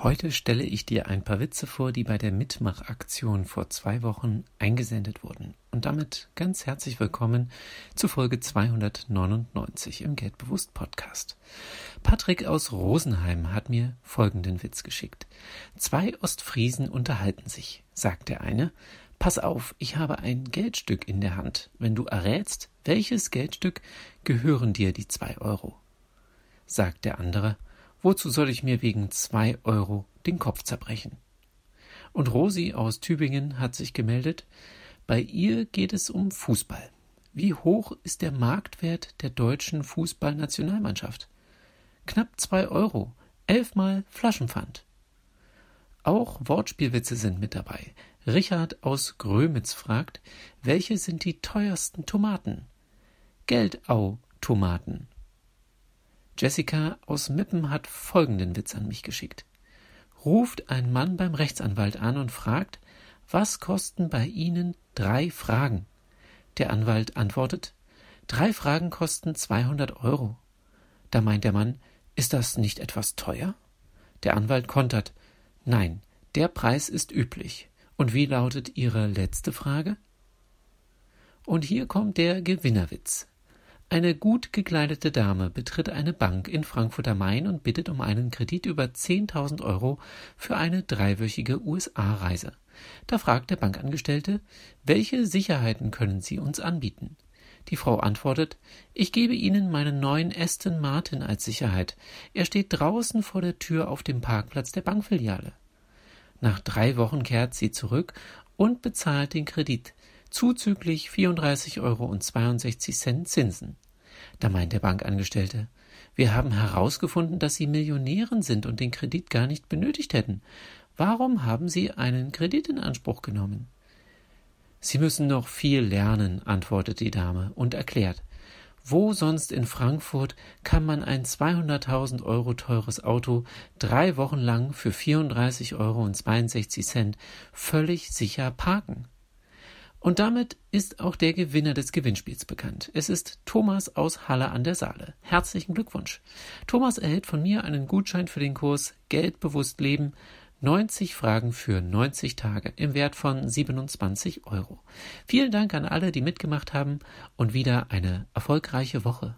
Heute stelle ich dir ein paar Witze vor, die bei der Mitmachaktion vor zwei Wochen eingesendet wurden. Und damit ganz herzlich willkommen zu Folge 299 im Geldbewusst Podcast. Patrick aus Rosenheim hat mir folgenden Witz geschickt. Zwei Ostfriesen unterhalten sich, sagt der eine. Pass auf, ich habe ein Geldstück in der Hand. Wenn du errätst, welches Geldstück gehören dir die zwei Euro? Sagt der andere. Wozu soll ich mir wegen zwei Euro den Kopf zerbrechen? Und Rosi aus Tübingen hat sich gemeldet. Bei ihr geht es um Fußball. Wie hoch ist der Marktwert der deutschen Fußballnationalmannschaft? Knapp zwei Euro. Elfmal Flaschenpfand. Auch Wortspielwitze sind mit dabei. Richard aus Grömitz fragt, welche sind die teuersten Tomaten? Geldau-Tomaten. Jessica aus Mippen hat folgenden Witz an mich geschickt. Ruft ein Mann beim Rechtsanwalt an und fragt, was kosten bei Ihnen drei Fragen? Der Anwalt antwortet, drei Fragen kosten 200 Euro. Da meint der Mann, ist das nicht etwas teuer? Der Anwalt kontert, nein, der Preis ist üblich. Und wie lautet Ihre letzte Frage? Und hier kommt der Gewinnerwitz. Eine gut gekleidete Dame betritt eine Bank in Frankfurt am Main und bittet um einen Kredit über 10.000 Euro für eine dreiwöchige USA-Reise. Da fragt der Bankangestellte, welche Sicherheiten können Sie uns anbieten? Die Frau antwortet, ich gebe Ihnen meinen neuen Aston Martin als Sicherheit. Er steht draußen vor der Tür auf dem Parkplatz der Bankfiliale. Nach drei Wochen kehrt sie zurück und bezahlt den Kredit zuzüglich 34,62 Euro Zinsen. Da meint der Bankangestellte, wir haben herausgefunden, dass Sie Millionären sind und den Kredit gar nicht benötigt hätten. Warum haben Sie einen Kredit in Anspruch genommen? Sie müssen noch viel lernen, antwortet die Dame und erklärt, wo sonst in Frankfurt kann man ein 200.000 Euro teures Auto drei Wochen lang für 34,62 Euro völlig sicher parken? Und damit ist auch der Gewinner des Gewinnspiels bekannt. Es ist Thomas aus Halle an der Saale. Herzlichen Glückwunsch. Thomas erhält von mir einen Gutschein für den Kurs Geldbewusst Leben. 90 Fragen für 90 Tage im Wert von 27 Euro. Vielen Dank an alle, die mitgemacht haben und wieder eine erfolgreiche Woche.